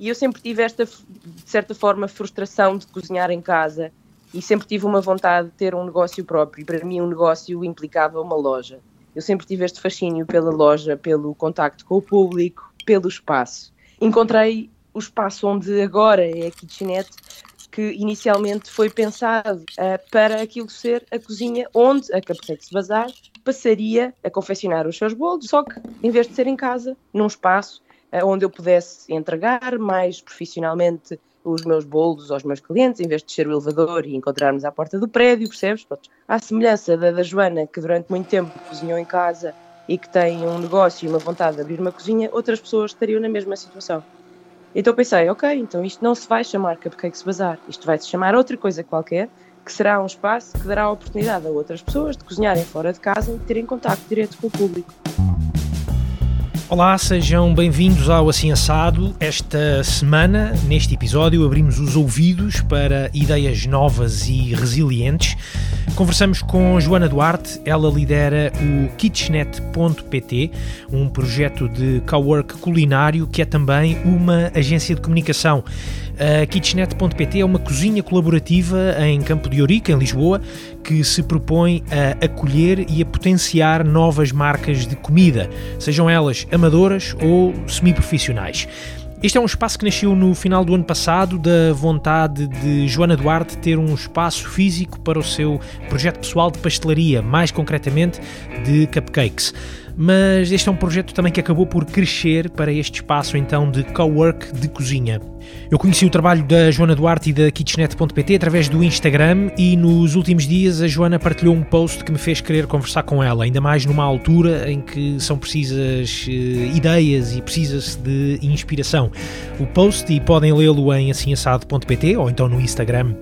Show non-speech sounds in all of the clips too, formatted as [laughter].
E eu sempre tive esta, de certa forma, frustração de cozinhar em casa e sempre tive uma vontade de ter um negócio próprio. E para mim, um negócio implicava uma loja. Eu sempre tive este fascínio pela loja, pelo contacto com o público, pelo espaço. Encontrei o espaço onde agora é a kitchenette, que inicialmente foi pensado uh, para aquilo ser a cozinha onde a Cupcakes Bazar passaria a confeccionar os seus bolos, só que em vez de ser em casa, num espaço onde eu pudesse entregar mais profissionalmente os meus bolos aos meus clientes, em vez de ser o elevador e encontrarmos à porta do prédio, percebes? Pronto. À semelhança da, da Joana, que durante muito tempo cozinhou em casa e que tem um negócio e uma vontade de abrir uma cozinha, outras pessoas estariam na mesma situação. Então pensei, ok, então isto não se vai chamar Cupcakes Bazar, isto vai se chamar outra coisa qualquer, que será um espaço que dará a oportunidade a outras pessoas de cozinharem fora de casa e terem contato direto com o público. Olá, sejam bem-vindos ao Assim Assado. Esta semana, neste episódio, abrimos os ouvidos para ideias novas e resilientes. Conversamos com Joana Duarte, ela lidera o Kitchenet.pt, um projeto de cowork culinário que é também uma agência de comunicação. A Kitchenet.pt é uma cozinha colaborativa em Campo de Ourique, em Lisboa, que se propõe a acolher e a potenciar novas marcas de comida, sejam elas amadoras ou semiprofissionais. Este é um espaço que nasceu no final do ano passado da vontade de Joana Duarte ter um espaço físico para o seu projeto pessoal de pastelaria, mais concretamente de cupcakes mas este é um projeto também que acabou por crescer para este espaço então de cowork de cozinha. Eu conheci o trabalho da Joana Duarte e da Kitchenet.pt através do Instagram e nos últimos dias a Joana partilhou um post que me fez querer conversar com ela, ainda mais numa altura em que são precisas uh, ideias e precisa-se de inspiração. O post, e podem lê-lo em assimassado.pt ou então no Instagram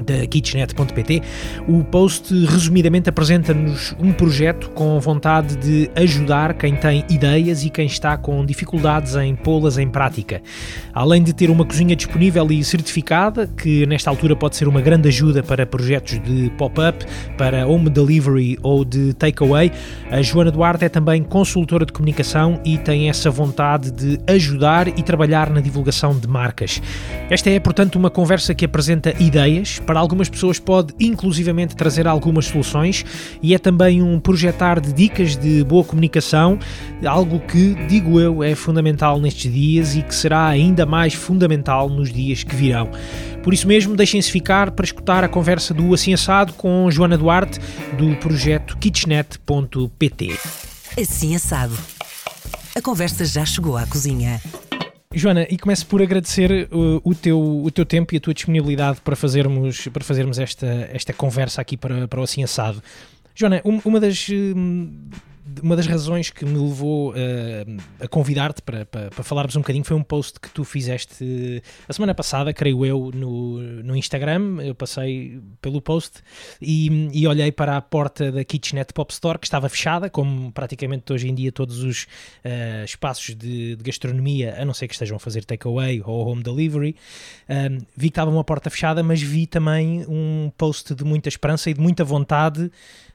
da kitchenet.pt, o post resumidamente apresenta-nos um projeto com vontade de ajudar quem tem ideias e quem está com dificuldades em pô-las em prática. Além de ter uma cozinha disponível e certificada, que nesta altura pode ser uma grande ajuda para projetos de pop-up, para home delivery ou de takeaway, a Joana Duarte é também consultora de comunicação e tem essa vontade de ajudar e trabalhar na divulgação de marcas. Esta é, portanto, uma conversa que apresenta ideias para algumas pessoas pode inclusivamente trazer algumas soluções e é também um projetar de dicas de boa comunicação, algo que, digo eu, é fundamental nestes dias e que será ainda mais fundamental nos dias que virão. Por isso mesmo, deixem-se ficar para escutar a conversa do Assim Assado com Joana Duarte, do projeto kitchenet.pt. Assim Assado. A conversa já chegou à cozinha. Joana, e começo por agradecer uh, o, teu, o teu tempo e a tua disponibilidade para fazermos, para fazermos esta, esta conversa aqui para, para o Assim Assado. Joana, um, uma das. Uh, uma das razões que me levou uh, a convidar-te para, para, para, falarmos um bocadinho foi um post que tu fizeste a semana passada, creio eu, no, no Instagram. Eu passei pelo post e, e olhei para a porta da Kitchenet Pop Store que estava fechada, como praticamente hoje em dia todos os uh, espaços de, de, gastronomia, a não ser que estejam a fazer takeaway ou home delivery. Um, vi que estava uma porta fechada, mas vi também um post de muita esperança e de muita vontade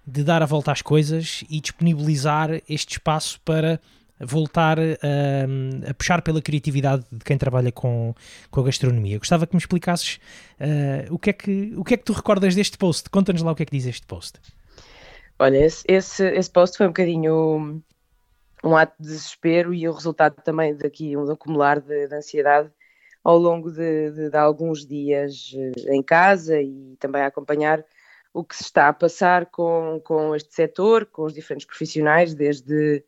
de dar a volta às coisas e disponibilizar este espaço para voltar a, a puxar pela criatividade de quem trabalha com, com a gastronomia. Gostava que me explicasses uh, o, que é que, o que é que tu recordas deste post. Conta-nos lá o que é que diz este post. Olha, esse, esse, esse post foi um bocadinho um ato de desespero e o resultado também daqui, um acumular de, de ansiedade ao longo de, de, de, alguns dias eh, em casa e também a acompanhar o que se está a passar com, com este setor, com os diferentes profissionais, desde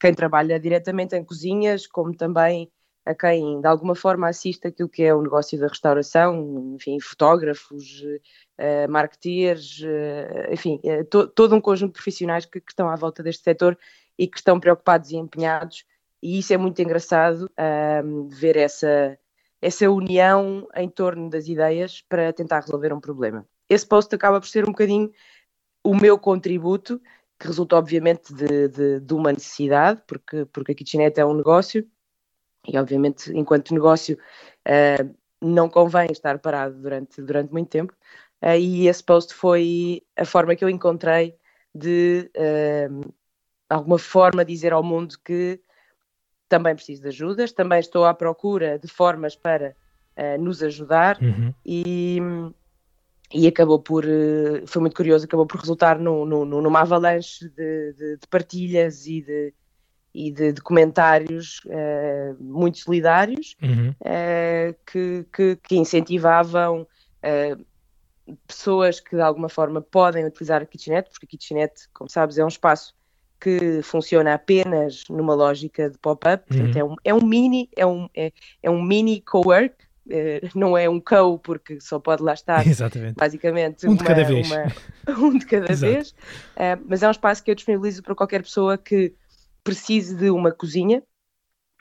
quem trabalha diretamente em cozinhas, como também a quem de alguma forma assiste aquilo que é o negócio da restauração, enfim, fotógrafos, uh, marketeers, uh, enfim, uh, to, todo um conjunto de profissionais que, que, estão à volta deste setor e que estão preocupados e empenhados, e isso é muito engraçado uh, ver essa, essa união em torno das ideias para tentar resolver um problema esse post acaba por ser um bocadinho o meu contributo, que resulta obviamente de, de, de uma necessidade, porque, porque a kitchenette é um negócio, e obviamente enquanto negócio uh, não convém estar parado durante, durante muito tempo, uh, e esse post foi a forma que eu encontrei de uh, alguma forma dizer ao mundo que também preciso de ajudas, também estou à procura de formas para nos ajudar Uhum. e, e acabou por, uh, foi muito curioso, acabou por resultar no, no, numa avalanche de, de, de, partilhas e de, e de, de comentários uh, muito solidários Uhum. que, que, que, incentivavam pessoas que de alguma forma podem utilizar a kitchenette, porque a kitchenette, como sabes, é um espaço que funciona apenas numa lógica de pop-up, Uhum. é, um, é um mini, é um, é, é um mini co-work, eh, não é um co porque só pode lá estar Exatamente. basicamente Um de uma- cada vez. uma- [laughs] um de cada Exato. vez, Eh, mas é um espaço que eu disponibilizo para qualquer pessoa que precise de uma cozinha,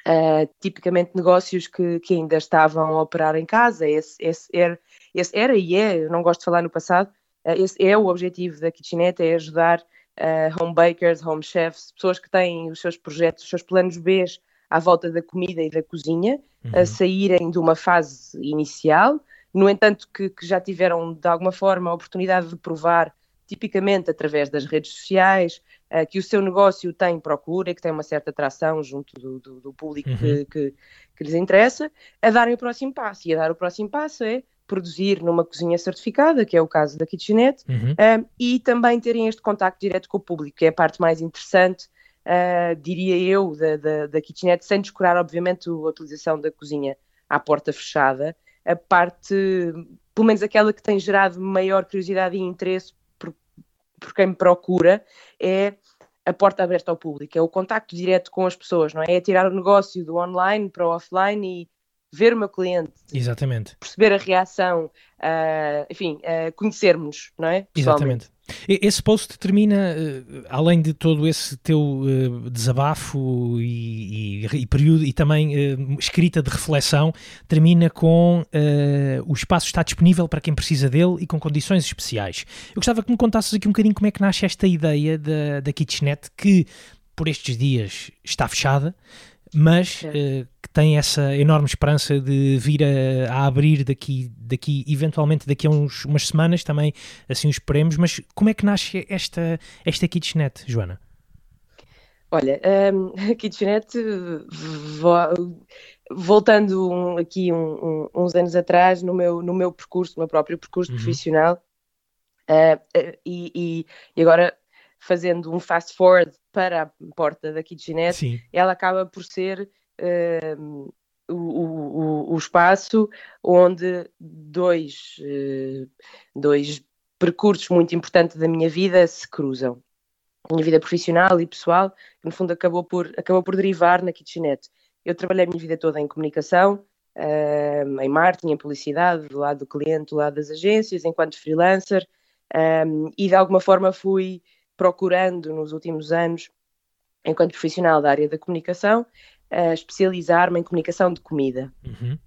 eh, tipicamente negócios que, que ainda estavam a operar em casa, esse, esse era, esse era e é, eu não gosto de falar no passado, eh, esse é o objetivo da kitchenette, é ajudar eh, home bakers, home chefs, pessoas que têm os seus projetos, os seus planos B à volta da comida e da cozinha, a Uhum. saírem de uma fase inicial, no entanto que, que já tiveram de alguma forma a oportunidade de provar, tipicamente através das redes sociais, eh, que o seu negócio tem procura, que tem uma certa atração junto do, do- do público Uhum. que, que- que lhes interessa, a darem o próximo passo. E a dar o próximo passo é produzir numa cozinha certificada, que é o caso da Kitchenette, Uhum. um, e também terem este contacto direto com o público, que é a parte mais interessante, uh, diria eu, da, da, da kitchenette, sem descurar, obviamente, a utilização da cozinha à porta fechada, a parte, pelo menos aquela que tem gerado maior curiosidade e interesse por, por quem me procura, é a porta aberta ao público, é o contacto direto com as pessoas, não é? É tirar o negócio do online para o offline e ver o meu cliente, Exatamente. perceber a reação, uh, enfim, uh, conhecermos, não é? Exatamente. Esse post termina, eh, além de todo esse teu eh, desabafo e, e- e período e também eh, escrita de reflexão, termina com eh, o espaço está disponível para quem precisa dele e com condições especiais. Eu gostava que me contasses aqui um bocadinho como é que nasce esta ideia da, da kitchenette que por estes dias está fechada, mas Certo. eh, que tem essa enorme esperança de vir a, a abrir daqui, daqui, eventualmente daqui a uns, umas semanas, também assim o esperemos, mas como é que nasce esta, esta kitchenette, Joana? Olha, [laughs] um, a kitchenette, vo- voltando um- aqui um- uns anos atrás, no meu, no meu percurso, no meu próprio percurso Uhum. profissional, uh, uh, e, e- e agora fazendo um fast forward para a porta da kitchenette, Sim, ela acaba por ser um, o, o- o- espaço onde dois, eh, dois percursos muito importantes da minha vida se cruzam. A minha vida profissional e pessoal, que no fundo acabou por, acabou por derivar na kitchenette. Eu trabalhei a minha vida toda em comunicação, um, em marketing, em publicidade, do lado do cliente, do lado das agências, enquanto freelancer, um, e de alguma forma fui procurando nos últimos anos, enquanto profissional da área da comunicação, uh, especializar-me em comunicação de comida. uhum,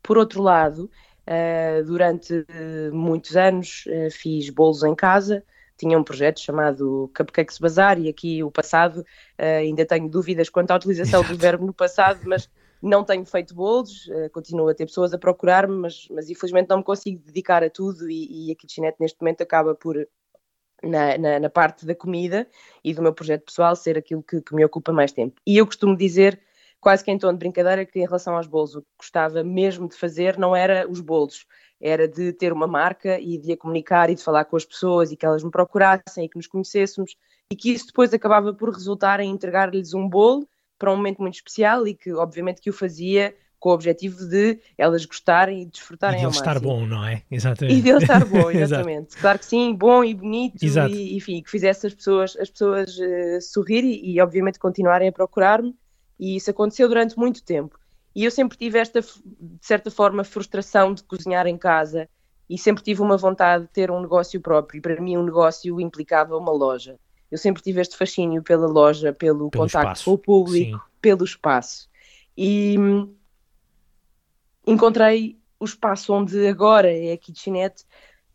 Por outro lado, uh, durante uh, muitos anos uh, fiz bolos em casa, tinha um projeto chamado Cupcakes Bazar e aqui o passado, uh, ainda tenho dúvidas quanto à utilização do Exato. verbo no passado, mas não tenho feito bolos, continuo a ter pessoas a procurar-me, mas, mas infelizmente não me consigo dedicar a tudo e, e a Kitchenette neste momento acaba por, na, na, na parte da comida e do meu projeto pessoal, ser aquilo que, que me ocupa mais tempo. E eu costumo dizer quase que em tom de brincadeira que em relação aos bolos, o que gostava mesmo de fazer não era os bolos, era de ter uma marca e de a comunicar e de falar com as pessoas e que elas me procurassem e que nos conhecêssemos e que isso depois acabava por resultar em entregar-lhes um bolo para um momento muito especial e que obviamente que o fazia com o objetivo de elas gostarem e e desfrutarem de ao ele estar bom, não é? Exatamente. E dele estar bom, [laughs] exatamente. claro que sim, bom e bonito, Exato. e enfim, que fizesse as pessoas, as pessoas eh, sorrir e, e, obviamente continuarem a procurar-me, e isso aconteceu durante muito tempo. E eu sempre tive esta, de certa forma, frustração de cozinhar em casa e sempre tive uma vontade de ter um negócio próprio. E para mim, um negócio implicava uma loja. Eu sempre tive este fascínio pela loja, pelo, Pelo contacto espaço. com o público, Sim. pelo espaço. E hum, encontrei o espaço onde agora é a kitchenette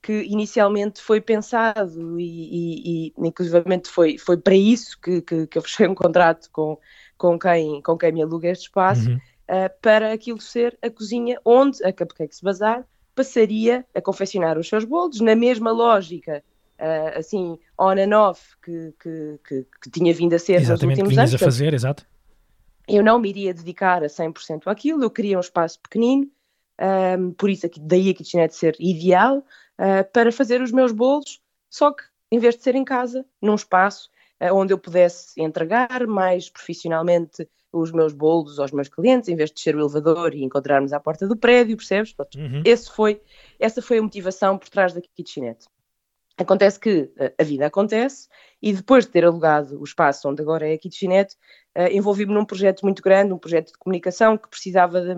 que inicialmente foi pensado e, e, e inclusivamente foi, foi para isso que, que, que eu fechei [laughs] um contrato com, com, quem, com quem me aluga este espaço, Uhum. uh, para aquilo ser a cozinha onde a Cupcakes Bazar passaria a confeccionar os seus bolos, na mesma lógica, uh, assim, on and off, que, que, que, que tinha vindo a ser nos Exatamente, que últimos vinhas anos. a fazer, exato. Eu não me iria dedicar a 100% àquilo, eu queria um espaço pequenino, um, por isso aqui, daí a kitchenette ser ideal, uh, para fazer os meus bolos, só que em vez de ser em casa, num espaço uh, onde eu pudesse entregar mais profissionalmente os meus bolos aos meus clientes, em vez de descer o elevador e encontrarmos à porta do prédio, percebes? Uhum. Esse foi, essa foi a motivação por trás da kitchenette. Acontece que uh, a vida acontece e depois de ter alugado o espaço onde agora é a kitchenette, uh, envolvi-me num projeto muito grande, um projeto de comunicação que precisava de,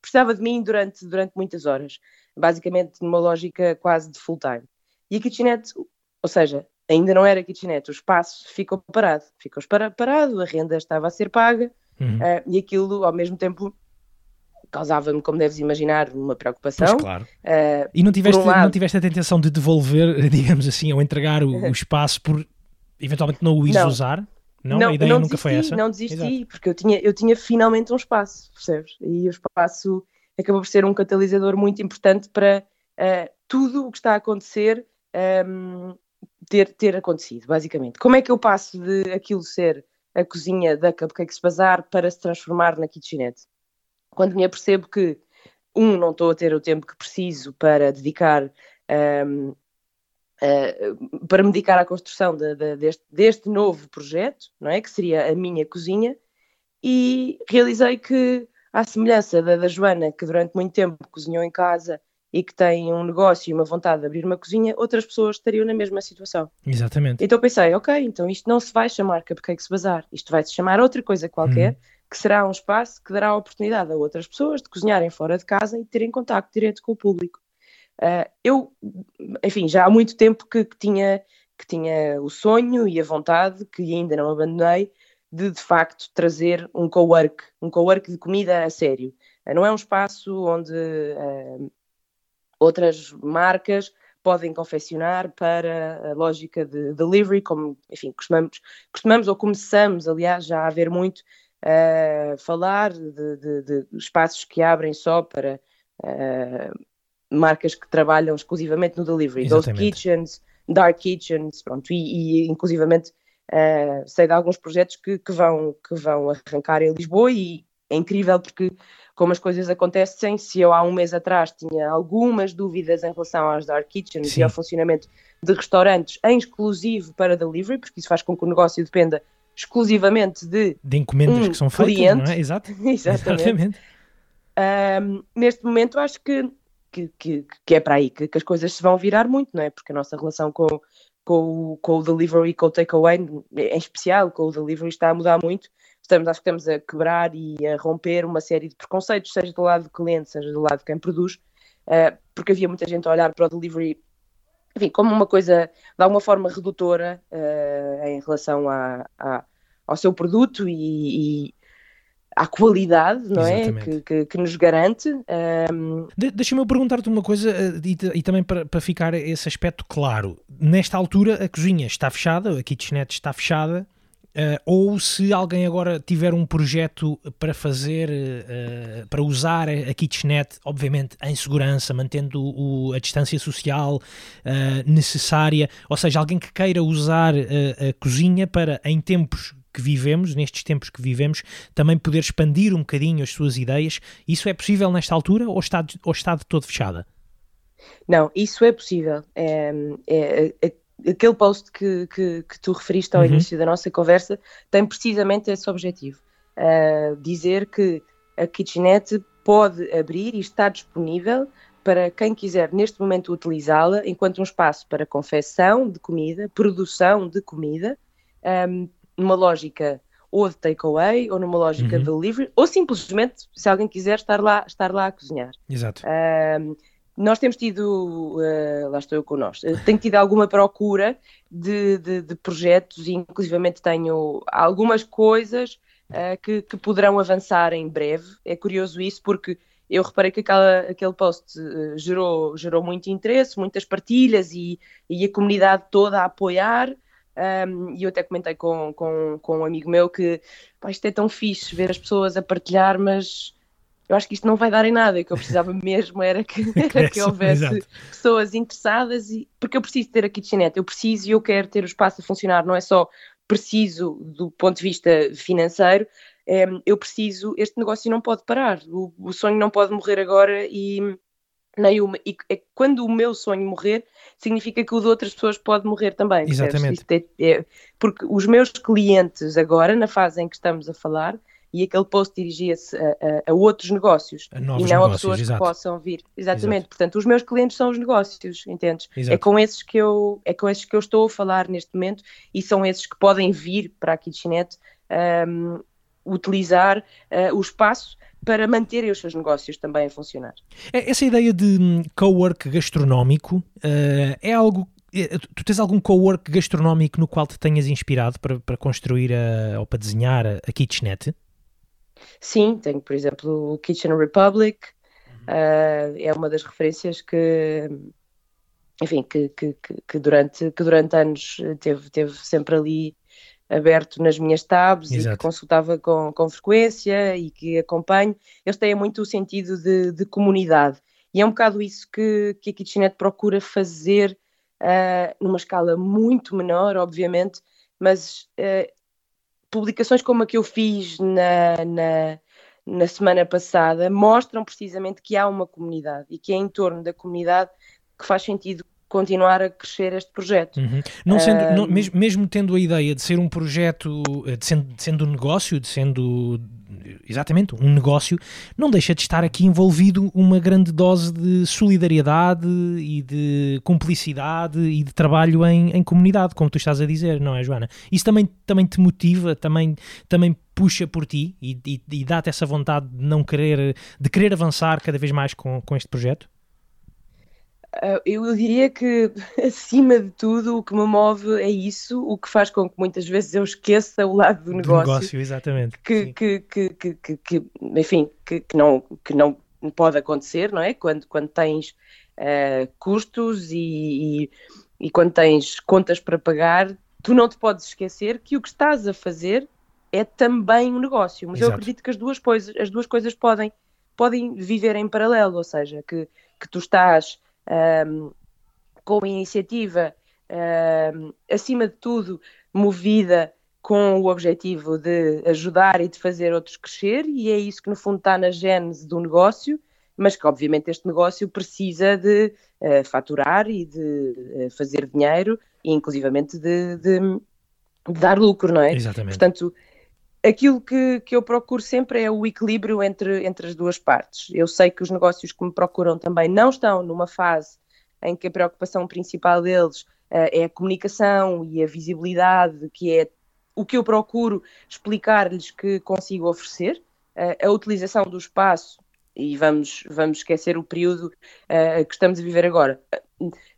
precisava de mim durante, durante muitas horas, basicamente numa lógica quase de full time. E a kitchenette, ou seja, ainda não era kitchenette, o espaço ficou parado, ficou parado, a renda estava a ser paga uhum. uh, e aquilo ao mesmo tempo causava-me, como deves imaginar, uma preocupação. Pois claro. Uh, e não tiveste, um lado... não tiveste a tentação de devolver, [laughs] digamos assim, ou entregar o, o [laughs] espaço por eventualmente não o ires não. usar? Não, não, a ideia não nunca desisti, foi essa? Não desisti, Exato. porque eu tinha, eu tinha finalmente um espaço, percebes? E o espaço acabou por ser um catalisador muito importante para uh, tudo o que está a acontecer um, ehm, ter, ter acontecido, basicamente. Como é que eu passo de aquilo ser a cozinha da Cupcakes Bazar para se transformar na kitchenette? Quando me apercebo que, um, não estou a ter o tempo que preciso para dedicar um, uh, para me dedicar à construção de, de, deste, deste, novo projeto, não é? Que seria a minha cozinha, e realizei que, à semelhança da, da Joana, que durante muito tempo cozinhou em casa e que tem um negócio e uma vontade de abrir uma cozinha, outras pessoas estariam na mesma situação. Exatamente. Então pensei, ok, então isto não se vai chamar Cupcakes Bazar, isto vai se chamar outra coisa qualquer, uhum. Que será um espaço que dará a oportunidade a outras pessoas de cozinharem fora de casa e terem contato direto com o público. Uh, eu, enfim, já há muito tempo que, que, tinha, que tinha o sonho e a vontade, que ainda não abandonei, de de facto trazer um co-work, um co-work de comida a sério. Uh, não é um espaço onde uh, outras marcas podem confeccionar para a lógica de delivery, como, enfim, costumamos, costumamos ou começamos, aliás, já a ver muito uh, falar de, de, de, espaços que abrem só para uh, marcas que trabalham exclusivamente no delivery, Ghost Kitchens, Dark Kitchens, pronto, e, e inclusivamente uh, sei de alguns projetos que, que, vão, que vão arrancar em Lisboa e é incrível porque como as coisas acontecem, se eu há um mês atrás tinha algumas dúvidas em relação às Dark Kitchens Sim. e ao funcionamento de restaurantes em exclusivo para delivery, porque isso faz com que o negócio dependa exclusivamente de, de encomendas um que são feitas, cliente. não é? Exato. [laughs] Exatamente. Exatamente. Um, neste momento acho que que, que, que é para aí que, que, as coisas se vão virar muito, não é? Porque a nossa relação com, com, com o delivery, com o takeaway, em especial com o delivery, está a mudar muito. Estamos, acho que estamos a quebrar e a romper uma série de preconceitos, seja do lado do cliente, seja do lado de quem produz, uh, porque havia muita gente a olhar para o delivery enfim, como uma coisa de alguma forma redutora uh, em relação a, ao seu produto e, e à qualidade, não é? Que, que, que, nos garante. Um... De, Deixa-me perguntar-te uma coisa eh, e, e também para, para, ficar esse aspecto claro. Nesta altura, a cozinha está fechada, a kitchenette está fechada. Uh, ou se alguém agora tiver um projeto para fazer, uh, para usar a kitchenette, obviamente em segurança, mantendo o, a distância social uh, necessária, ou seja, alguém que queira usar a cozinha para, em tempos que vivemos, nestes tempos que vivemos, também poder expandir um bocadinho as suas ideias. Isso é possível nesta altura ou está, ou está de todo fechada? Não, isso é possível. É, é, é aquele post que, que, que, tu referiste ao uhum. início da nossa conversa tem precisamente esse objetivo. Uh, dizer que a kitchenette pode abrir e está disponível para quem quiser neste momento utilizá-la enquanto um espaço para confecção de comida, produção de comida, um, numa lógica ou de takeaway, ou numa lógica uhum. de delivery, ou simplesmente, se alguém quiser, estar lá, estar lá a cozinhar. Exato. Um, nós temos tido, uh, lá estou eu com nós, uh, tenho tido alguma procura de, de, de, projetos e inclusivamente tenho algumas coisas uh, que, que, poderão avançar em breve. É curioso isso porque eu reparei que aquela, aquele post gerou, gerou muito interesse, muitas partilhas e, e a comunidade toda a apoiar. Um, e eu até comentei com, com, com um amigo meu que pá, isto é tão fixe ver as pessoas a partilhar, mas eu acho que isto não vai dar em nada. E o que eu precisava [laughs] mesmo era que, era que [laughs] houvesse Exato. pessoas interessadas, e, porque eu preciso ter a kitchenette, eu preciso e eu quero ter o espaço a funcionar, não é só preciso do ponto de vista financeiro, é, eu preciso, este negócio não pode parar, o, o sonho não pode morrer agora e nem uma, e é, quando o meu sonho morrer, significa que o de outras pessoas pode morrer também. Exatamente. É, é, porque os meus clientes agora, na fase em que estamos a falar, e aquele post dirigia-se a, a, a, outros negócios a e não negócios, a pessoas exato. que possam vir. Exatamente. Exato. Portanto, os meus clientes são os negócios, entendes? Exato. É com esses que eu é com esses que eu estou a falar neste momento e são esses que podem vir para a Kitchenette um, utilizar uh, o espaço para manterem os seus negócios também a funcionar. Essa ideia de hum, co-work gastronómico uh, é algo Tu tens algum co-work gastronómico no qual te tenhas inspirado para, para construir a, ou para desenhar a, a Kitchenette? Sim, tenho, por exemplo, o Kitchen Republic, uhum. uh, é uma das referências que, enfim, que, que, que, durante, que durante anos teve, teve sempre ali aberto nas minhas tabs Exato. e que consultava com, com frequência e que acompanho. Eles têm muito o sentido de, de comunidade e é um bocado isso que, que a Kitchenette procura fazer uh, numa escala muito menor, obviamente, mas uh, publicações como a que eu fiz na, na, na, semana passada mostram precisamente que há uma comunidade e que é em torno da comunidade que faz sentido continuar a crescer este projeto. Uhum. Não sendo, um... não, mesmo, mesmo, tendo a ideia de ser um projeto, eh, de sendo, de sendo um negócio, de sendo exatamente um negócio, não deixa de estar aqui envolvido uma grande dose de solidariedade e de cumplicidade e de trabalho em, em comunidade, como tu estás a dizer, não é, Joana? Isso também, também te motiva, também, também puxa por ti e, e, e dá-te essa vontade de não querer, de querer avançar cada vez mais com, com este projeto? Ah, eu diria que, [laughs] acima de tudo, o que me move é isso, o que faz com que muitas vezes eu esqueça o lado do negócio. Do negócio, exatamente. Que, que, que, que, que, enfim, que, que, não, que não pode acontecer, não é? Quando, quando tens uh, custos e, e, e quando tens contas para pagar, tu não te podes esquecer que o que estás a fazer é também um negócio. Mas Exato. eu acredito que as duas coisas, as duas coisas podem, podem viver em paralelo, ou seja, que, que tu estás um, com a iniciativa, um, acima de tudo, movida com o objetivo de ajudar e de fazer outros crescer, e é isso que no fundo está na gênese do negócio, mas que obviamente este negócio precisa de uh, faturar e de uh, fazer dinheiro e inclusivamente de, de, de, dar lucro, não é? Exatamente. Portanto, aquilo que, que eu procuro sempre é o equilíbrio entre, entre as duas partes. Eu sei que os negócios que me procuram também não estão numa fase em que a preocupação principal deles uh, é a comunicação e a visibilidade, que é o que eu procuro explicar-lhes que consigo oferecer. Uh, a utilização do espaço, e vamos, vamos esquecer o período uh, que estamos a viver agora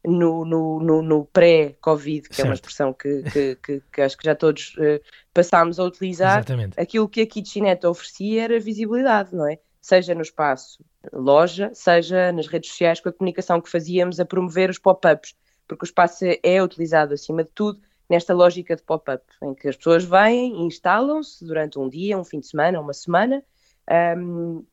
no, no, no, no pré-Covid, que certo. é uma expressão que, que, que, que, acho que já todos uh, passámos a utilizar, Exatamente. aquilo que a Kitchenette oferecia era visibilidade, não é? Seja no espaço loja, seja nas redes sociais com a comunicação que fazíamos a promover os pop-ups, porque o espaço é utilizado acima de tudo nesta lógica de pop-up, em que as pessoas vêm, instalam-se durante um dia, um fim de semana, uma semana, um,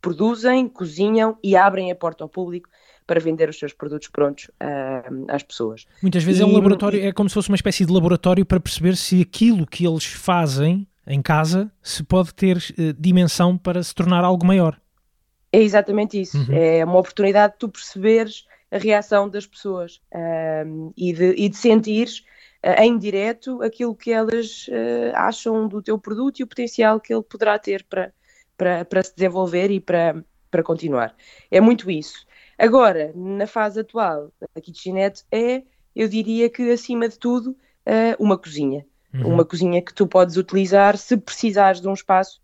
produzem, cozinham e abrem a porta ao público para vender os seus produtos prontos uh, às pessoas. Muitas vezes e, é um laboratório, é como se fosse uma espécie de laboratório para perceber se aquilo que eles fazem em casa se pode ter uh, dimensão para se tornar algo maior. É exatamente isso. Uhum. É uma oportunidade de tu perceberes a reação das pessoas uh, e, de, e de sentires em direto aquilo que elas acham do teu produto e o potencial que ele poderá ter para, para, para se desenvolver e para, para continuar. É muito isso. Agora, na fase atual, a kitchenette é, eu diria que acima de tudo, uma cozinha. Uhum. Uma cozinha que tu podes utilizar se precisares de um espaço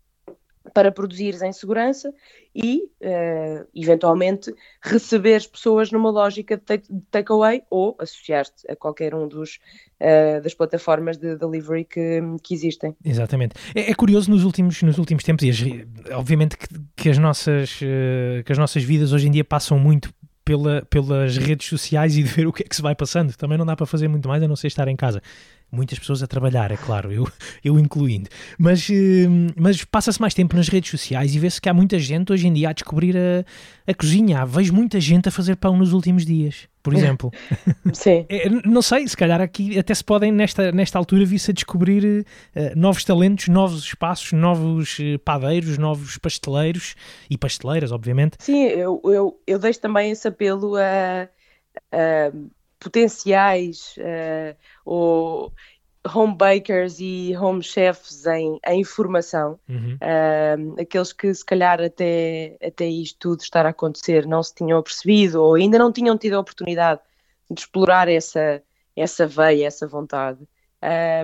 para produzires em segurança e, uh, eventualmente, receberes pessoas numa lógica de takeaway ou associar-te a qualquer um dos, uh, das plataformas de delivery que, que existem. Exatamente. É, é, curioso nos últimos, nos últimos tempos, e as, obviamente que, que, as nossas, uh, que as nossas vidas hoje em dia passam muito pela, pelas redes sociais e de ver o que é que se vai passando. Também não dá para fazer muito mais a não ser estar em casa. Muitas pessoas a trabalhar, é claro, eu, [laughs] eu incluindo. Mas, hum, mas passa-se mais tempo nas redes sociais e vê-se que há muita gente hoje em dia a descobrir a, a cozinha. Vejo muita gente a fazer pão nos últimos dias, por exemplo. [laughs] Sim. É, não sei, se calhar aqui até se podem, nesta, nesta altura, vir-se a descobrir uh, novos talentos, novos espaços, novos uh, padeiros, novos pasteleiros e pasteleiras, obviamente. Sim, eu, eu, eu deixo também esse apelo a. a potenciais uh, ou home bakers e home chefs em, em formação, uhum. uh, aqueles que se calhar até, até isto tudo estar a acontecer não se tinham percebido ou ainda não tinham tido a oportunidade de explorar essa, essa veia, essa vontade,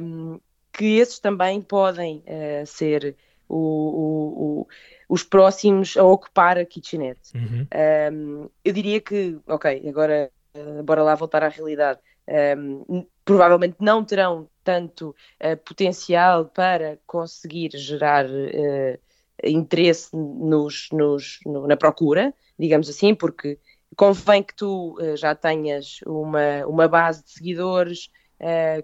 um, que esses também podem uh, ser o, o, o, os próximos a ocupar a kitchenette. Uhum. Um, eu diria que, ok, agora uh, bora lá voltar à realidade. Um, provavelmente não terão tanto uh, potencial para conseguir gerar uh, interesse nos, nos, no, na procura, digamos assim, porque convém que tu uh, já tenhas uma, uma base de seguidores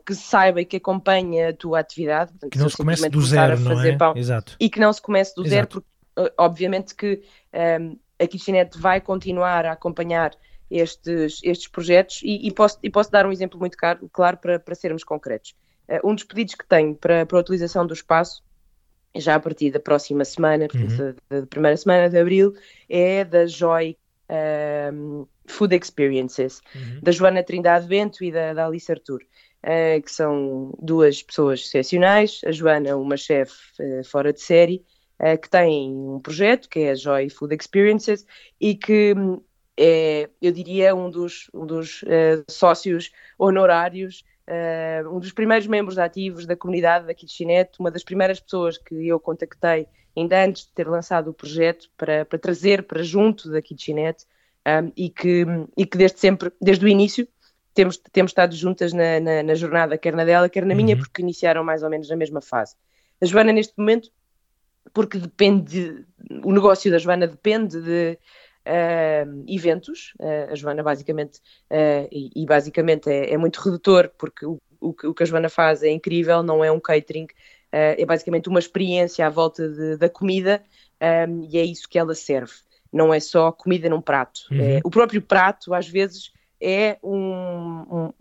que saiba e que acompanhe a tua atividade. Portanto, que não se comece do zero, não é? Pão, Exato. E que não se comece do Exato. zero, porque obviamente que um, a Kitchenette vai continuar a acompanhar estes, estes projetos e, e, posso, e posso dar um exemplo muito caro, claro para, para sermos concretos. Uh, um dos pedidos que tenho para, para a utilização do espaço, já a partir da próxima semana, uhum. da, da, primeira semana de abril, é da Joy um, Food Experiences, uhum. da Joana Trindade Bento e da, da Alice Artur. Uh, que são duas pessoas excepcionais. A Joana, uma chefe uh, fora de série, uh, que tem um projeto que é a Joy Food Experiences e que é, eu diria, um dos, um dos uh, sócios honorários, uh, um dos primeiros membros ativos da comunidade da Kitchenette, uma das primeiras pessoas que eu contactei ainda antes de ter lançado o projeto para, para trazer para junto da Kitchenette um, e, que, e que desde sempre, desde o início, temos, temos estado juntas na, na, na jornada, quer na dela, quer na minha, uhum. porque iniciaram mais ou menos na mesma fase. A Joana, neste momento, porque depende, o negócio da Joana depende de uh, eventos. Uh, a Joana basicamente, uh, e, e, basicamente é, é, muito redutor, porque o, o, o, que a Joana faz é incrível, não é um catering, é basicamente uma experiência à volta de, da comida um, e é isso que ela serve. Não é só comida num prato. Uhum. É, o próprio prato, às vezes, é um, um,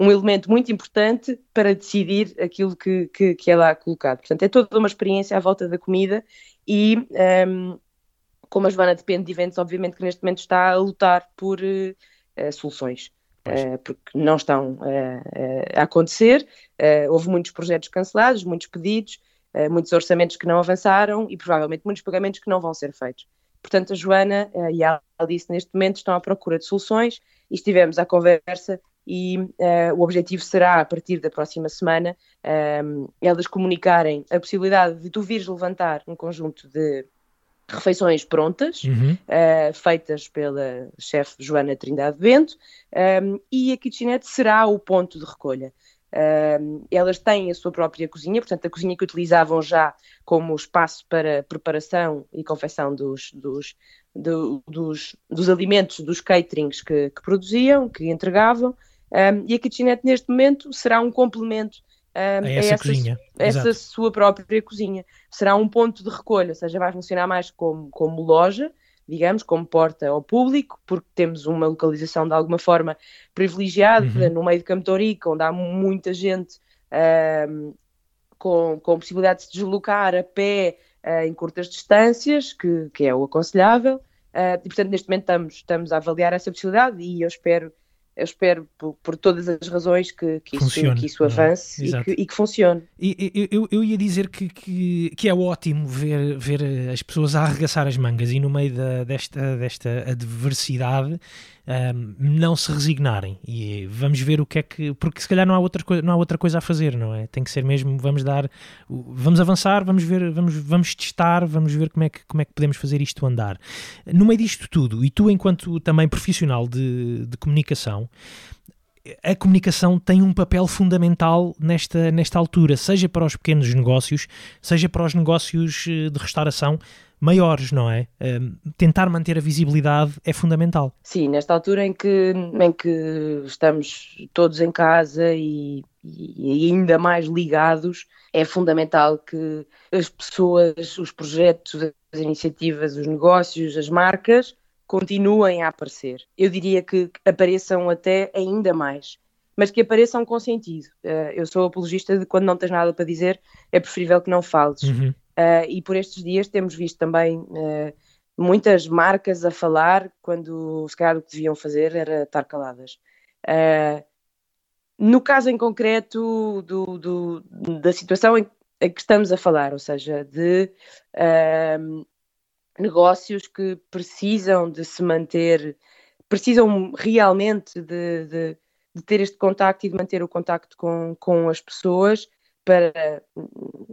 um, elemento muito importante para decidir aquilo que, que, que é lá colocado. Portanto, é toda uma experiência à volta da comida e um, como a Joana depende de eventos, obviamente que neste momento está a lutar por uh, soluções. Uh, porque não estão uh, a acontecer. houve muitos projetos cancelados, muitos pedidos, muitos orçamentos que não avançaram e provavelmente muitos pagamentos que não vão ser feitos. Portanto, a Joana e a Alice neste momento estão à procura de soluções e estivemos à conversa e o objetivo será, a partir da próxima semana, elas comunicarem a possibilidade de tu vires levantar um conjunto de refeições prontas, uhum. uh, feitas pela chefe Joana Trindade Bento, um, ehm, e a kitchenette será o ponto de recolha. Um, ehm, elas têm a sua própria cozinha, portanto, a cozinha que utilizavam já como espaço para preparação e confecção dos, dos, do, dos, dos alimentos, dos caterings que, que produziam, que entregavam, um, ehm, e a kitchenette neste momento será um complemento um, a essa, essa, cozinha. essa sua própria cozinha. Será um ponto de recolha, ou seja, vai funcionar mais como, como loja, digamos, como porta ao público, porque temos uma localização de alguma forma privilegiada uhum. no meio de Campo Torico, onde há muita gente um, com, com possibilidade de se deslocar a pé uh, em curtas distâncias, que, que é o aconselhável. Uh, e, portanto, neste momento estamos, estamos a avaliar essa possibilidade e eu espero eu espero por, por, todas as razões que, que, isso, que isso, é? avance é? e, que, e, que, funcione. E, eu, eu ia dizer que, que, que, é ótimo ver, ver as pessoas a arregaçar as mangas e no meio da, desta, desta adversidade um, não se resignarem e vamos ver o que é que. Porque se calhar não há, outra coisa, não há outra coisa a fazer, não é? Tem que ser mesmo, vamos dar. Vamos avançar, vamos ver, vamos, vamos testar, vamos ver como é, que, como é que podemos fazer isto andar. No meio disto tudo, e tu, enquanto também profissional de, de comunicação, a comunicação tem um papel fundamental nesta, nesta altura, seja para os pequenos negócios, seja para os negócios de restauração maiores, não é? tentar manter a visibilidade é fundamental. Sim, nesta altura em que, em que estamos todos em casa e, e ainda mais ligados, é fundamental que as pessoas, os projetos, as iniciativas, os negócios, as marcas continuem a aparecer. Eu diria que apareçam até ainda mais, mas que apareçam com sentido. Eh, eu sou apologista de quando não tens nada para dizer, é preferível que não fales. Uhum. Uh, e por estes dias temos visto também uh, muitas marcas a falar quando se calhar o que deviam fazer era estar caladas. Uh, no caso em concreto do, do, da situação em, em, que estamos a falar, ou seja, de negócios que precisam de se manter, precisam realmente de, de, de ter este contacto e de manter o contacto com, com as pessoas para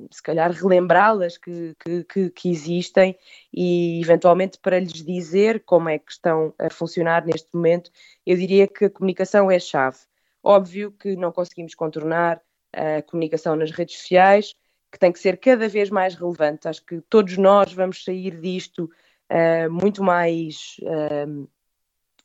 se calhar relembrá-las que, que, que, existem e eventualmente para lhes dizer como é que estão a funcionar neste momento, eu diria que a comunicação é a chave. Óbvio que não conseguimos contornar a comunicação nas redes sociais, que tem que ser cada vez mais relevante. Acho que todos nós vamos sair disto uh, muito mais. Uh,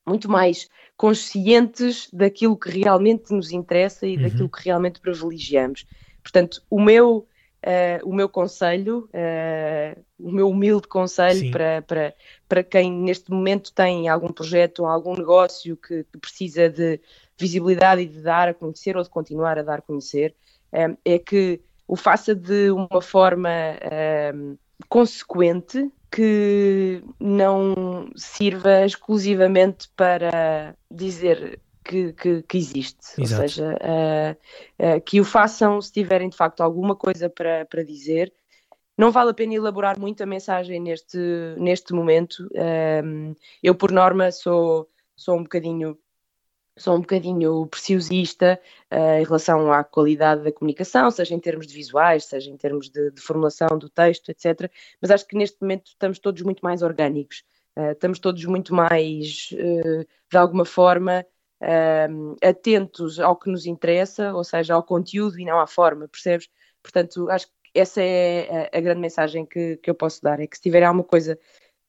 muito mais conscientes daquilo que realmente nos interessa e uhum. daquilo que realmente privilegiamos. Portanto, o meu, uh, o meu conselho, uh, o meu humilde conselho para, para, para quem neste momento tem algum projeto ou algum negócio que, que, precisa de visibilidade e de dar a conhecer ou de continuar a dar a conhecer, uh, é que o faça de uma forma consequente que não sirva exclusivamente para dizer que, que, que existe. Exato. Ou seja, uh, uh, que o façam se tiverem de facto alguma coisa para, para dizer. Não vale a pena elaborar muito a mensagem neste, neste momento. Um, eu, por norma, sou, sou um bocadinho sou um bocadinho preciosista uh, em relação à qualidade da comunicação, seja em termos de visuais, seja em termos de, de, formulação do texto, etc. Mas acho que neste momento estamos todos muito mais orgânicos, uh, estamos todos muito mais, uh, de alguma forma, atentos ao que nos interessa, ou seja, ao conteúdo e não à forma, percebes? Portanto, acho que essa é a, a grande mensagem que, que eu posso dar: é que se tiverem alguma coisa,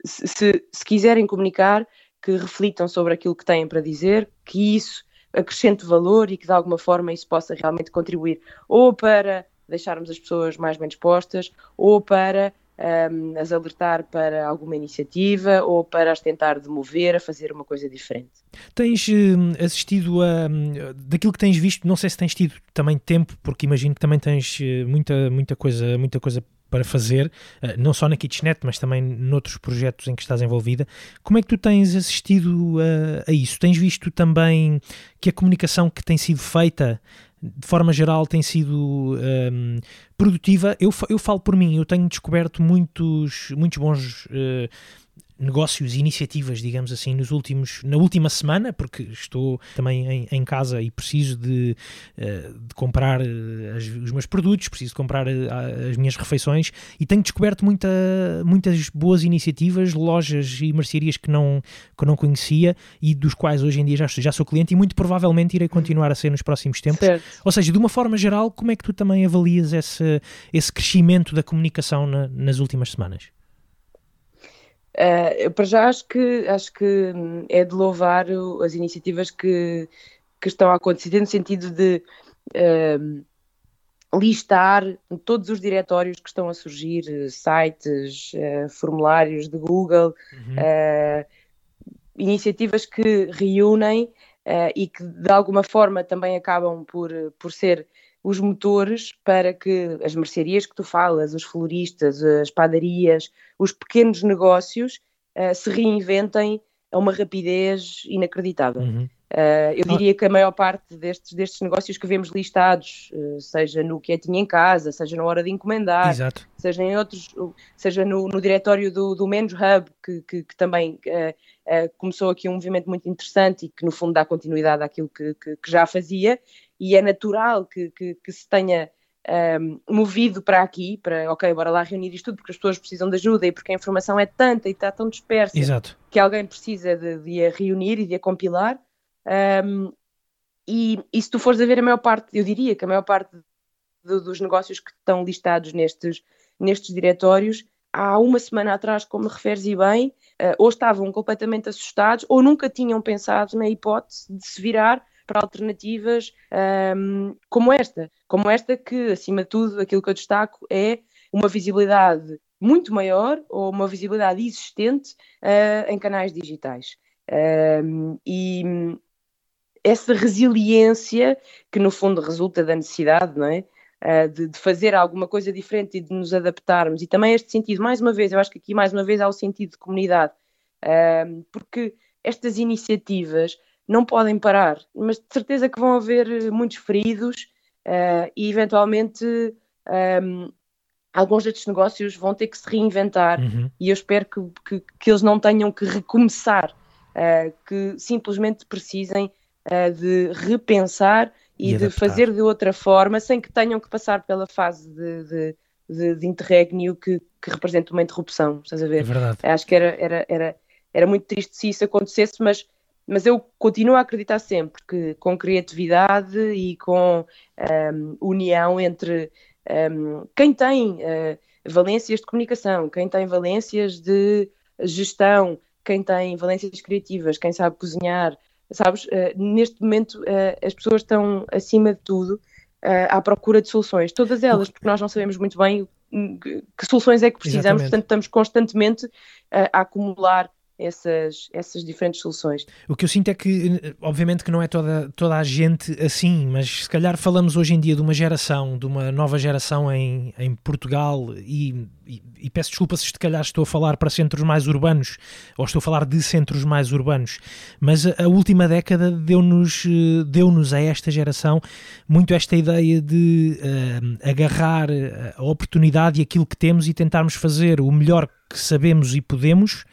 se, se, se quiserem comunicar, que reflitam sobre aquilo que têm para dizer, que isso acrescente valor e que de alguma forma isso possa realmente contribuir ou para deixarmos as pessoas mais bem dispostas ou para um, as alertar para alguma iniciativa ou para as tentar demover a fazer uma coisa diferente. Tens uh, assistido a. daquilo que tens visto, não sei se tens tido também tempo, porque imagino que também tens uh, muita, muita, coisa, muita coisa para fazer, uh, não só na Kitchenet, mas também noutros projetos em que estás envolvida. Como é que tu tens assistido a, a isso? Tens visto também que a comunicação que tem sido feita de forma geral tem sido um, produtiva. Eu, eu falo por mim, eu tenho descoberto muitos, muitos bons uh, negócios e iniciativas, digamos assim, nos últimos, na última semana, porque estou também em, em casa e preciso de, uh, de comprar uh, as, os meus produtos, preciso de comprar uh, as minhas refeições e tenho descoberto muita, muitas boas iniciativas, lojas e mercearias que não, que não conhecia e dos quais hoje em dia já, já sou cliente e muito provavelmente irei continuar a ser nos próximos tempos. Certo. Ou seja, de uma forma geral, como é que tu também avalias esse, esse crescimento da comunicação na, nas últimas semanas? Uh, para já acho que, acho que é de louvar as iniciativas que, que estão a acontecer no sentido de uh, listar todos os diretórios que estão a surgir, sites, uh, formulários de Google, uhum. iniciativas que reúnem e que de alguma forma também acabam por, por ser os motores para que as mercearias que tu falas, os floristas, as padarias, os pequenos negócios uh, se reinventem a uma rapidez inacreditável. Uhum. Uh, eu diria que a maior parte destes, destes negócios que vemos listados, uh, seja no que é tinha em casa, seja na hora de encomendar, Exato. seja em outros, seja no, no diretório do, do Menos Hub, que, que, que também uh, começou aqui um movimento muito interessante e que no fundo dá continuidade àquilo que, que, que já fazia, e é natural que, que, que se tenha um, movido para aqui, para, ok, bora lá reunir isto tudo, porque as pessoas precisam de ajuda e porque a informação é tanta e está tão dispersa Exato. que alguém precisa de, de, a reunir e de a compilar. Um, e, e, se tu fores a ver a maior parte, eu diria que a maior parte do, dos negócios que estão listados nestes, nestes diretórios, há uma semana atrás, como referes e bem, uh, ou estavam completamente assustados ou nunca tinham pensado na hipótese de se virar para alternativas um, como esta. Como esta, que, acima de tudo, aquilo que eu destaco é uma visibilidade muito maior ou uma visibilidade existente uh, em canais digitais. Um, e essa resiliência que no fundo resulta da necessidade, não é? Uh, de, de, fazer alguma coisa diferente e de nos adaptarmos, e também este sentido, mais uma vez, eu acho que aqui mais uma vez há o sentido de comunidade, porque estas iniciativas não podem parar, mas de certeza que vão haver muitos feridos uh, e eventualmente um, alguns destes negócios vão ter que se reinventar uhum. e eu espero que, que, que, eles não tenham que recomeçar, que simplesmente precisem uh, de repensar e, e de fazer de outra forma, sem que tenham que passar pela fase de, de, de, de interregno que, que representa uma interrupção. Estás a ver? É verdade. Acho que era, era, era, era muito triste se isso acontecesse, mas mas eu continuo a acreditar sempre que com criatividade e com um, união entre um, quem tem uh, valências de comunicação, quem tem valências de gestão, quem tem valências criativas, quem sabe cozinhar, sabes? Uh, neste momento uh, as pessoas estão, acima de tudo, à procura de soluções, todas elas, porque nós não sabemos muito bem que, que soluções é que precisamos, Exatamente. portanto estamos constantemente a acumular essas, essas diferentes soluções. O que eu sinto é que, obviamente que não é toda, toda a gente assim, mas se calhar falamos hoje em dia de uma geração, de uma nova geração em, em Portugal e, e, e peço desculpa se se calhar estou a falar para centros mais urbanos ou estou a falar de centros mais urbanos, mas a, a última década deu-nos deu -nos a esta geração muito esta ideia de uh, agarrar a oportunidade e aquilo que temos e tentarmos fazer o melhor que sabemos e podemos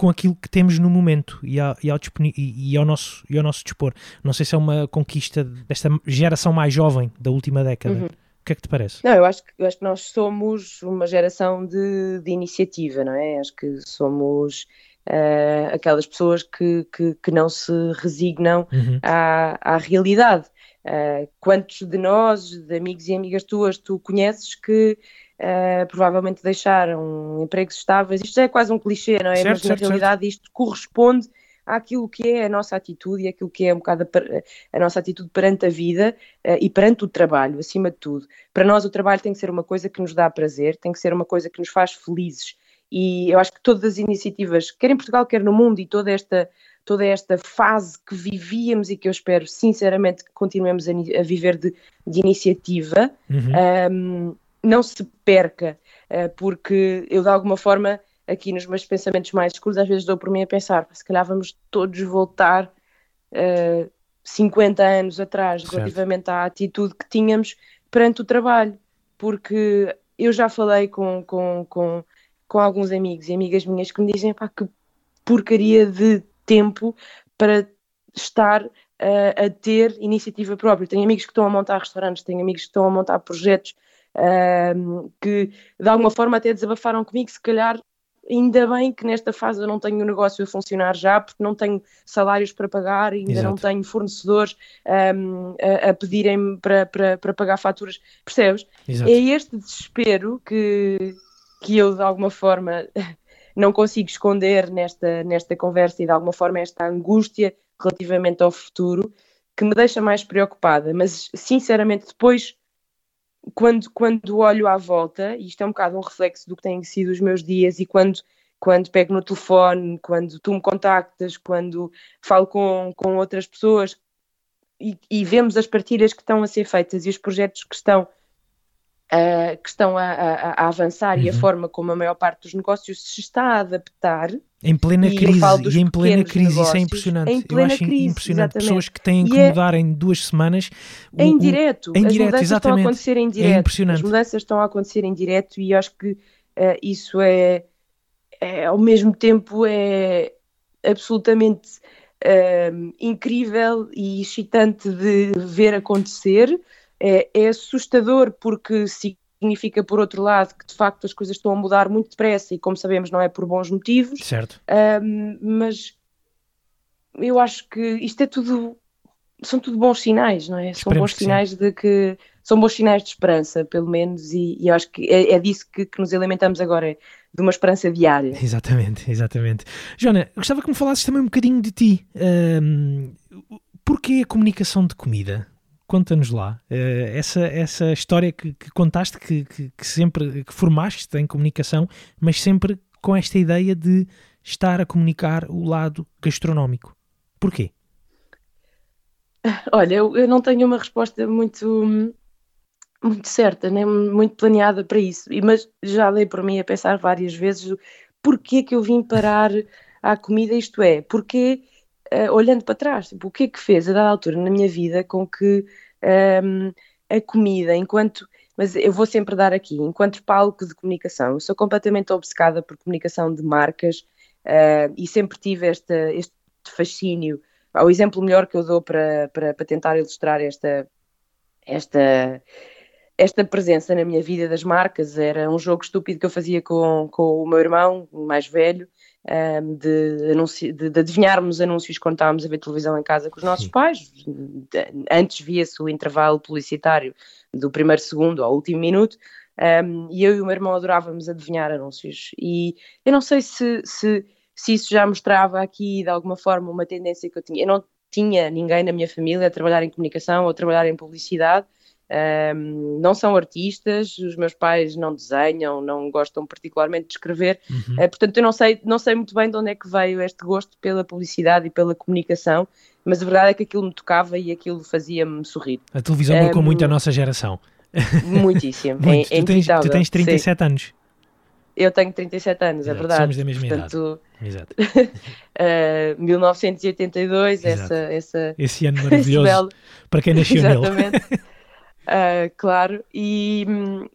com aquilo que temos no momento e ao, e ao, e ao, nosso, e ao nosso dispor. Não sei se é uma conquista desta geração mais jovem da última década. Uhum. O que é que te parece? Não, eu acho que, eu acho que nós somos uma geração de, de iniciativa, não é? Acho que somos uh, aquelas pessoas que, que, que, não se resignam uhum. à, à realidade. Uh, quantos de nós, de amigos e amigas tuas, tu conheces que uh, provavelmente deixaram empregos estáveis. Isto é quase um clichê, não é? Certo, Mas certo, na realidade certo. isto corresponde àquilo que é a nossa atitude e aquilo que é um bocado a, a nossa atitude perante a vida uh, e perante o trabalho, acima de tudo. Para nós o trabalho tem que ser uma coisa que nos dá prazer, tem que ser uma coisa que nos faz felizes e eu acho que todas as iniciativas, quer em Portugal, quer no mundo, e toda esta, toda esta fase que vivíamos e que eu espero sinceramente que continuemos a, a viver de, de iniciativa, uhum. um, não se perca, eh, porque eu de alguma forma, aqui nos meus pensamentos mais escuros, às vezes dou por mim a pensar, se calhar vamos todos voltar uh, eh, 50 anos atrás certo. relativamente à atitude que tínhamos perante o trabalho, porque eu já falei com, com, com, com alguns amigos e amigas minhas que me dizem pá, que porcaria de tempo para estar uh, a ter iniciativa própria. Tenho amigos que estão a montar restaurantes, tenho amigos que estão a montar projetos que de alguma forma até desabafaram comigo, se calhar ainda bem que nesta fase eu não tenho o negócio a funcionar já, porque não tenho salários para pagar, ainda Exato. não tenho fornecedores um, a, a pedirem-me para, para, para pagar faturas, percebes? Exato. É este desespero que, que eu de alguma forma [laughs] não consigo esconder nesta, nesta conversa e de alguma forma esta angústia relativamente ao futuro que me deixa mais preocupada, mas sinceramente depois quando, quando olho à volta, e isto é um bocado um reflexo do que têm sido os meus dias, e quando, quando pego no telefone, quando tu me contactas, quando falo com, com outras pessoas e, e vemos as partilhas que estão a ser feitas e os projetos que estão uh, que estão a, a, a avançar uhum. e a uhum. forma como a maior parte dos negócios se está a adaptar. Em plena e crise, e em plena crise, negócios, isso é impressionante. Em plena Eu acho crise, impressionante exatamente. pessoas que têm que é- mudar em duas semanas. o- Em o- direto, em as direto, mudanças estão a exatamente. acontecer em direto. É impressionante. As mudanças estão a acontecer em direto e eu acho que eh, isso é, é, ao mesmo tempo, é absolutamente eh, incrível e excitante de ver acontecer. É, é assustador porque significa, por outro lado, que de facto as coisas estão a mudar muito depressa e, como sabemos, não é por bons motivos. Certo. Um, mas eu acho que isto é tudo são tudo bons sinais, não é? São bons sinais de que são bons sinais de esperança, pelo menos, e, e acho que é, é disso que, que, nos alimentamos agora, de uma esperança diária. Exatamente, exatamente. Joana, gostava que me falasses também um bocadinho de ti. Um, porquê a comunicação de comida? Conta-nos lá uh, essa, essa história que, que contaste, que, que, que, sempre que formaste em comunicação, mas sempre com esta ideia de estar a comunicar o lado gastronómico. Porquê? [laughs] Olha, eu, eu não tenho uma resposta muito muito certa, nem muito planeada para isso, mas já dei por mim a pensar várias vezes porquê que eu vim parar à comida, isto é, porquê, uh, olhando para trás, tipo, o que é que fez a dada altura na minha vida com que um, ehm, a comida, enquanto, mas eu vou sempre dar aqui, enquanto palco de comunicação, eu sou completamente obcecada por comunicação de marcas uh, e sempre tive esta, este fascínio. O exemplo melhor que eu dou para, para, para tentar ilustrar esta, esta, esta presença na minha vida das marcas era um jogo estúpido que eu fazia com, com o meu irmão, mais velho, um, de, de, de, adivinharmos anúncios quando estávamos a ver televisão em casa com os nossos Sim. pais. Antes via-se o intervalo publicitário do primeiro segundo ao último minuto. Um, e eu e o meu irmão adorávamos adivinhar anúncios. E eu não sei se, se, se isso já mostrava aqui de alguma forma uma tendência que eu tinha. Eu não tinha ninguém na minha família a trabalhar em comunicação ou a trabalhar em publicidade um, não são artistas, os meus pais não desenham, não gostam particularmente de escrever, uhum. uh, portanto eu não sei, não sei muito bem de onde é que veio este gosto pela publicidade e pela comunicação, mas a verdade é que aquilo me tocava e aquilo fazia-me sorrir. A televisão um, marcou muito a nossa geração. Muitíssimo. [laughs] muito. É, tu, tens, tu tens 37 sim. anos. Eu tenho 37 anos, é Exato, é verdade. Somos da mesma Portanto, idade. Exato. [laughs] uh, 1982, Exato. essa, essa. Esse ano [laughs] maravilhoso para quem nasceu Exatamente. nele. Uh, claro, e,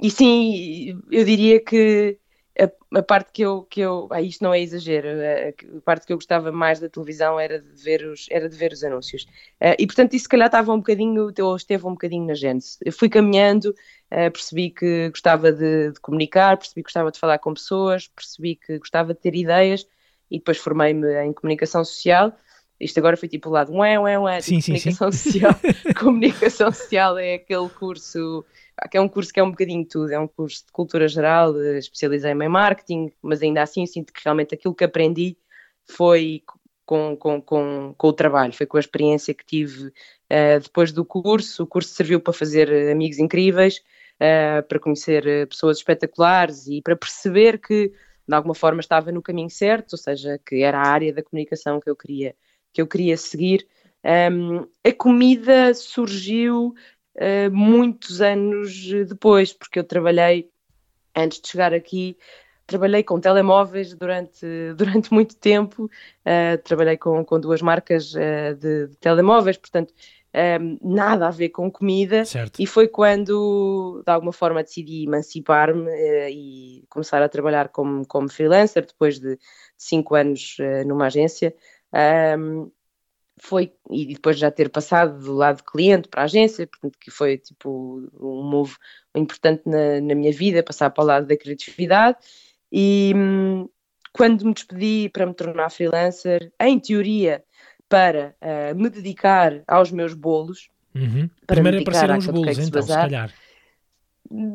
e sim, eu diria que a, a, parte que eu, que eu ah, isto não é exagero, a, a, parte que eu gostava mais da televisão era de ver os, era de ver os anúncios. Uh, e portanto, isso se calhar estava um bocadinho, ou esteve um bocadinho na gênese. Eu fui caminhando, uh, percebi que gostava de, de, comunicar, percebi que gostava de falar com pessoas, percebi que gostava de ter ideias e depois formei-me em comunicação social isto agora foi tipo o lado ué, ué, ué, tipo, sim, comunicação sim. social. [laughs] comunicação social é aquele curso, é um curso que é um bocadinho tudo, é um curso de cultura geral, especializei-me em marketing, mas ainda assim sinto que realmente aquilo que aprendi foi com, com, com, com o trabalho, foi com a experiência que tive uh, depois do curso. O curso serviu para fazer amigos incríveis, uh, para conhecer eh, pessoas espetaculares e para perceber que de alguma forma estava no caminho certo, ou seja, que era a área da comunicação que eu queria que eu queria seguir. Um, a comida surgiu uh, muitos anos depois, porque eu trabalhei, antes de chegar aqui, trabalhei com telemóveis durante, [laughs] durante muito tempo, uh, trabalhei com, com duas marcas uh, de, de, telemóveis, portanto, um, nada a ver com comida, certo. e foi quando, de alguma forma, decidi emancipar-me uh, e começar a trabalhar como, como freelancer, depois de, de cinco anos numa agência, um, foi, e depois já ter passado do lado cliente para a agência, portanto, que foi tipo um move importante na, na minha vida, passar para o lado da criatividade. E hum, quando me despedi para me tornar freelancer, em teoria, para uh, me dedicar aos meus bolos. Uhum. Primeiro apareceram os bolos, então, se calhar.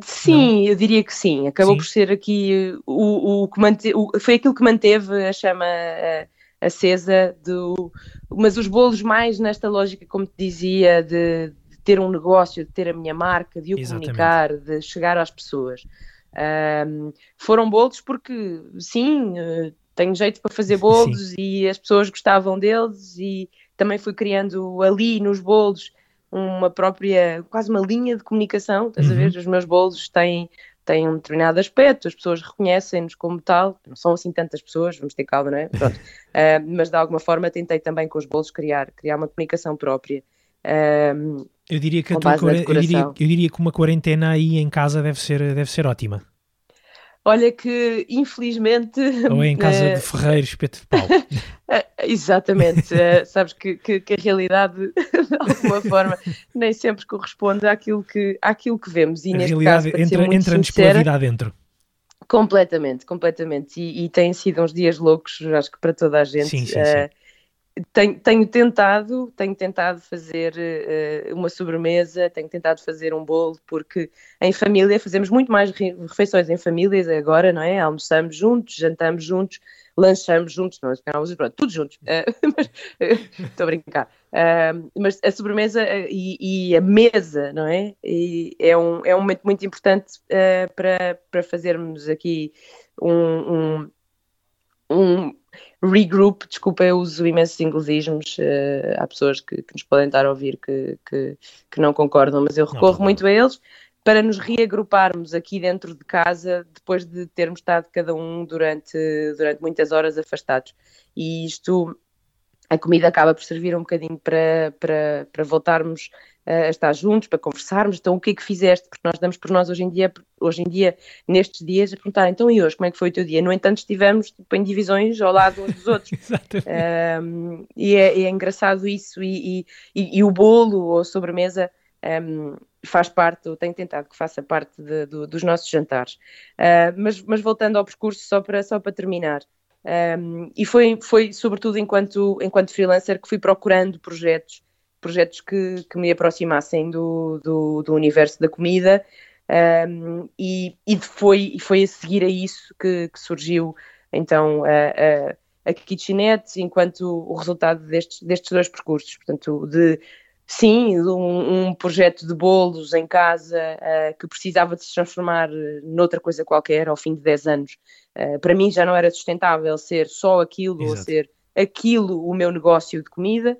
Sim, Não. eu diria que sim. Acabou sim. por ser aqui o, o que manteve, o, foi aquilo que manteve a chama. Uh, acesa do. Mas os bolos, mais nesta lógica, como te dizia, de, de ter um negócio, de ter a minha marca, de o Exatamente. comunicar, de chegar às pessoas. Um, foram bolos porque, sim, eh, tenho jeito para fazer bolos sim. e as pessoas gostavam deles e também fui criando ali nos bolos uma própria, quase uma linha de comunicação, estás uhum. a ver? Os meus bolos têm têm um determinado aspecto, as pessoas reconhecem-nos como tal, não são assim tantas pessoas, vamos ter calma, não é? Pronto. uh, [laughs] mas de alguma forma tentei também com os bolos criar, criar uma comunicação própria. Uh, eu, diria que tua, eu, diria, eu diria que uma quarentena aí em casa deve ser, deve ser ótima. Olha que, infelizmente... Ou é em [laughs] casa uh, de Ferreiro, espeto de pau. [laughs] Eh, exatamente. uh, [laughs] sabes que, que, que, a realidade, de alguma forma, nem sempre corresponde àquilo que, àquilo que vemos. E a realidade caso, entra, entra-nos pela vida adentro. Completamente, completamente. E, e têm sido uns dias loucos, acho que para toda a gente. Sim, sim, sim. Tenho, tenho, tentado, tenho tentado fazer uh, uma sobremesa, tenho tentado fazer um bolo, porque em família fazemos muito mais refeições em famílias agora, não é? Almoçamos juntos, jantamos juntos, lanchamos juntos, não, é? pronto, tudo juntos. [laughs] Estou uh, a brincar. Uh, mas a sobremesa e, e, a mesa, não é? E é, um, é um momento muito importante para, para fazermos aqui um, um um regroup, desculpa, eu uso imensos inglesismos, uh, há pessoas que, que, nos podem estar a ouvir que, que, que não concordam, mas eu recorro não, muito a eles para nos reagruparmos aqui dentro de casa depois de termos estado cada um durante, durante muitas horas afastados. E isto, a comida acaba por servir um bocadinho para, para, para voltarmos a estar juntos, para conversarmos, então o que é que fizeste? Porque nós damos por nós hoje em dia, hoje em dia, nestes dias, a perguntar, então e hoje, como é que foi o teu dia? No entanto, estivemos tipo, em divisões ao lado uns dos outros. [laughs] um, e é, é, engraçado isso, e, e, e, o bolo ou a sobremesa um, faz parte, eu tenho tentado que faça parte de, de, dos nossos jantares. Uh, mas, mas voltando ao percurso, só para, só para terminar, um, e foi, foi sobretudo enquanto, enquanto freelancer que fui procurando projetos projetos que, que me aproximassem do, do, do universo da comida um, e, e, foi, foi a seguir a isso que, que surgiu então a, a, a Kitchenette enquanto o resultado destes, destes dois percursos, portanto de sim, um, um projeto de bolos em casa uh, que precisava de se transformar noutra coisa qualquer ao fim de 10 anos. Uh, para mim já não era sustentável ser só aquilo Exato. ou ser aquilo o meu negócio de comida.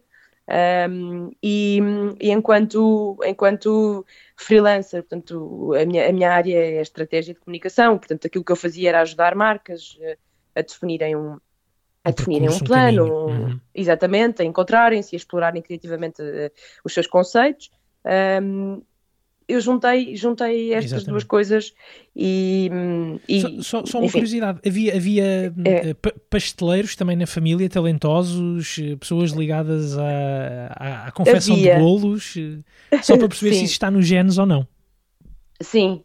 Um, e, e, enquanto, enquanto freelancer, portanto, a minha, a minha área é a estratégia de comunicação, portanto, aquilo que eu fazia era ajudar marcas a, a definirem um, a definirem um plano, um uhum. exatamente, a encontrarem-se e a explorarem criativamente uh, os seus conceitos. Um, eu juntei, juntei estas Exatamente. duas coisas e. e só, só, só uma curiosidade: havia, havia é. Eh, pasteleiros também na família, talentosos, eh, pessoas ligadas à, à, à confecção havia. de bolos, eh, só para perceber [laughs] se isso está nos genes ou não. Sim,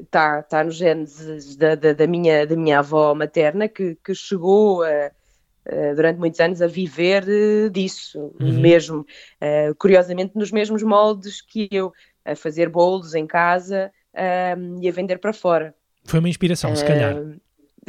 está uh, tá nos genes da, da, da, minha, da minha avó materna que, que chegou a durante muitos anos a viver uh, disso uhum. mesmo, uh, curiosamente nos mesmos moldes que eu, a fazer bolos em casa ehm, e a vender para fora. Foi uma inspiração, se calhar.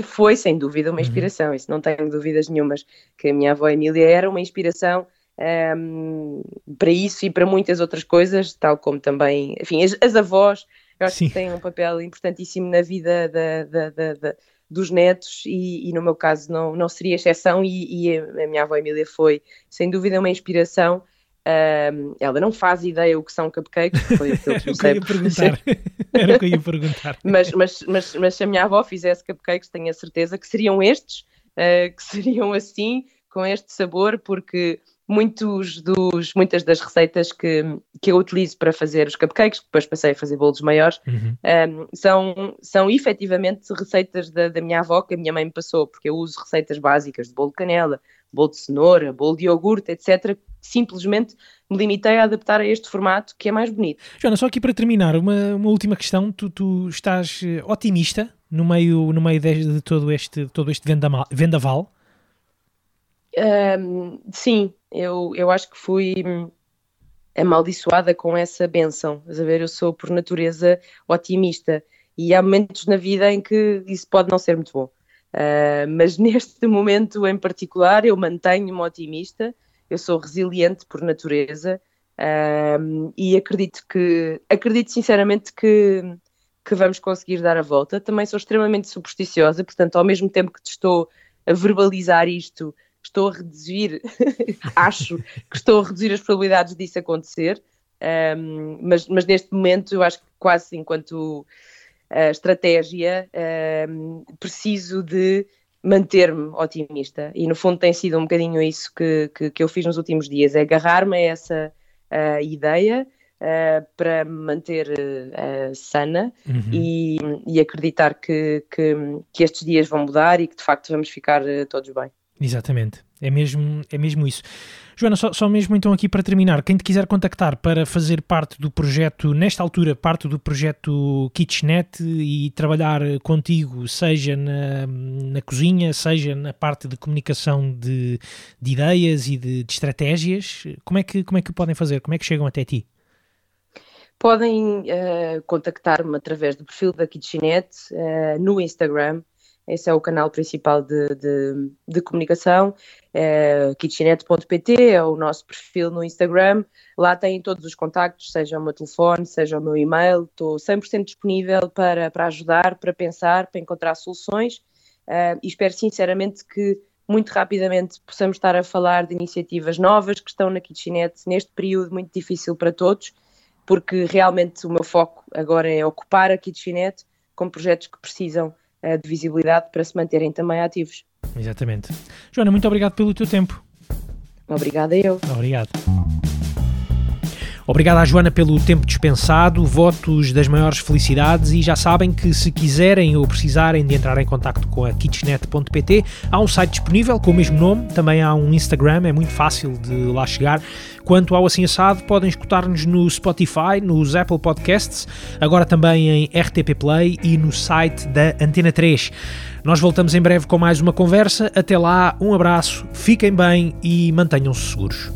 Foi, sem dúvida, uma uhum. inspiração, uhum. isso não tenho dúvidas nenhumas, que a minha avó Emília era uma inspiração um, ehm, para isso e para muitas outras coisas, tal como também, enfim, as, as avós, eu acho Sim. que têm um papel importantíssimo na vida da, da, da, da dos netos e, e, no meu caso não, não seria exceção e, e, a minha avó Emília foi sem dúvida uma inspiração um, ela não faz ideia o que são cupcakes, foi o que eu [laughs] comecei perguntar. [laughs] Era o que eu ia perguntar. [laughs] mas, mas, mas, mas se a minha avó fizesse cupcakes, tenho a certeza que seriam estes, uh, que seriam assim, com este sabor, porque muitos dos, muitas das receitas que, que eu utilizo para fazer os cupcakes, depois passei a fazer bolos maiores, uhum. um, são, são efetivamente receitas da, da minha avó que a minha mãe me passou, porque eu uso receitas básicas de bolo de canela, bolo de cenoura, bolo de iogurte, etc. Simplesmente me limitei a adaptar a este formato que é mais bonito. Joana, só aqui para terminar, uma, uma última questão. Tu, tu estás eh, otimista no meio, no meio de, de todo este, todo este vendaval? Um, sim, eu, eu acho que fui amaldiçoada com essa benção. a ver, eu sou por natureza otimista e há momentos na vida em que isso pode não ser muito bom. Uh, mas [laughs] neste momento em particular eu mantenho-me otimista, eu sou resiliente por natureza uh, e acredito que acredito sinceramente que, que vamos conseguir dar a volta. Também sou extremamente supersticiosa, portanto, ao mesmo tempo que te estou a verbalizar isto, estou a reduzir, [laughs] acho que estou a reduzir as probabilidades disso acontecer, um, mas, mas, neste momento eu acho que quase enquanto uh, estratégia um, preciso de manter-me otimista e no fundo tem sido um bocadinho isso que, que, que eu fiz nos últimos dias, é agarrar-me a essa uh, ideia uh, para me manter uh, sana uhum. e, e, acreditar que, que, que, estes dias vão mudar e que de facto vamos ficar todos bem. Exatamente, é mesmo, é mesmo isso. Joana, só, só, mesmo então aqui para terminar, quem te quiser contactar para fazer parte do projeto, nesta altura, parte do projeto Kitchenet e trabalhar contigo, seja na, na cozinha, seja na parte de comunicação de, de ideias e de, de, estratégias, como é, que, como é que podem fazer? Como é que chegam até ti? Podem uh, contactar-me através do perfil da Kitchenet uh, no Instagram, esse é o canal principal de, de, de comunicação. É, kitchenet.pt é o nosso perfil no Instagram. Lá tem todos os contactos, seja o meu telefone, seja o meu e-mail. Estou 100% disponível para, para ajudar, para pensar, para encontrar soluções. Uh, e espero sinceramente que muito rapidamente possamos estar a falar de iniciativas novas que estão na Kitchenet neste período muito difícil para todos, porque realmente o meu foco agora é ocupar a Kitchenet com projetos que precisam de visibilidade para se manterem também ativos. Exatamente. Joana, muito obrigado pelo teu tempo. Obrigada eu. Obrigado. Obrigado à Joana pelo tempo dispensado, votos das maiores felicidades e já sabem que se quiserem ou precisarem de entrar em contato com a kitchenet.pt, há um site disponível com o mesmo nome, também há um Instagram, é muito fácil de lá chegar. Quanto ao Assim Assado, podem escutar-nos no Spotify, nos Apple Podcasts, agora também em RTP Play e no site da Antena 3. Nós voltamos em breve com mais uma conversa. Até lá, um abraço, fiquem bem e mantenham-se seguros.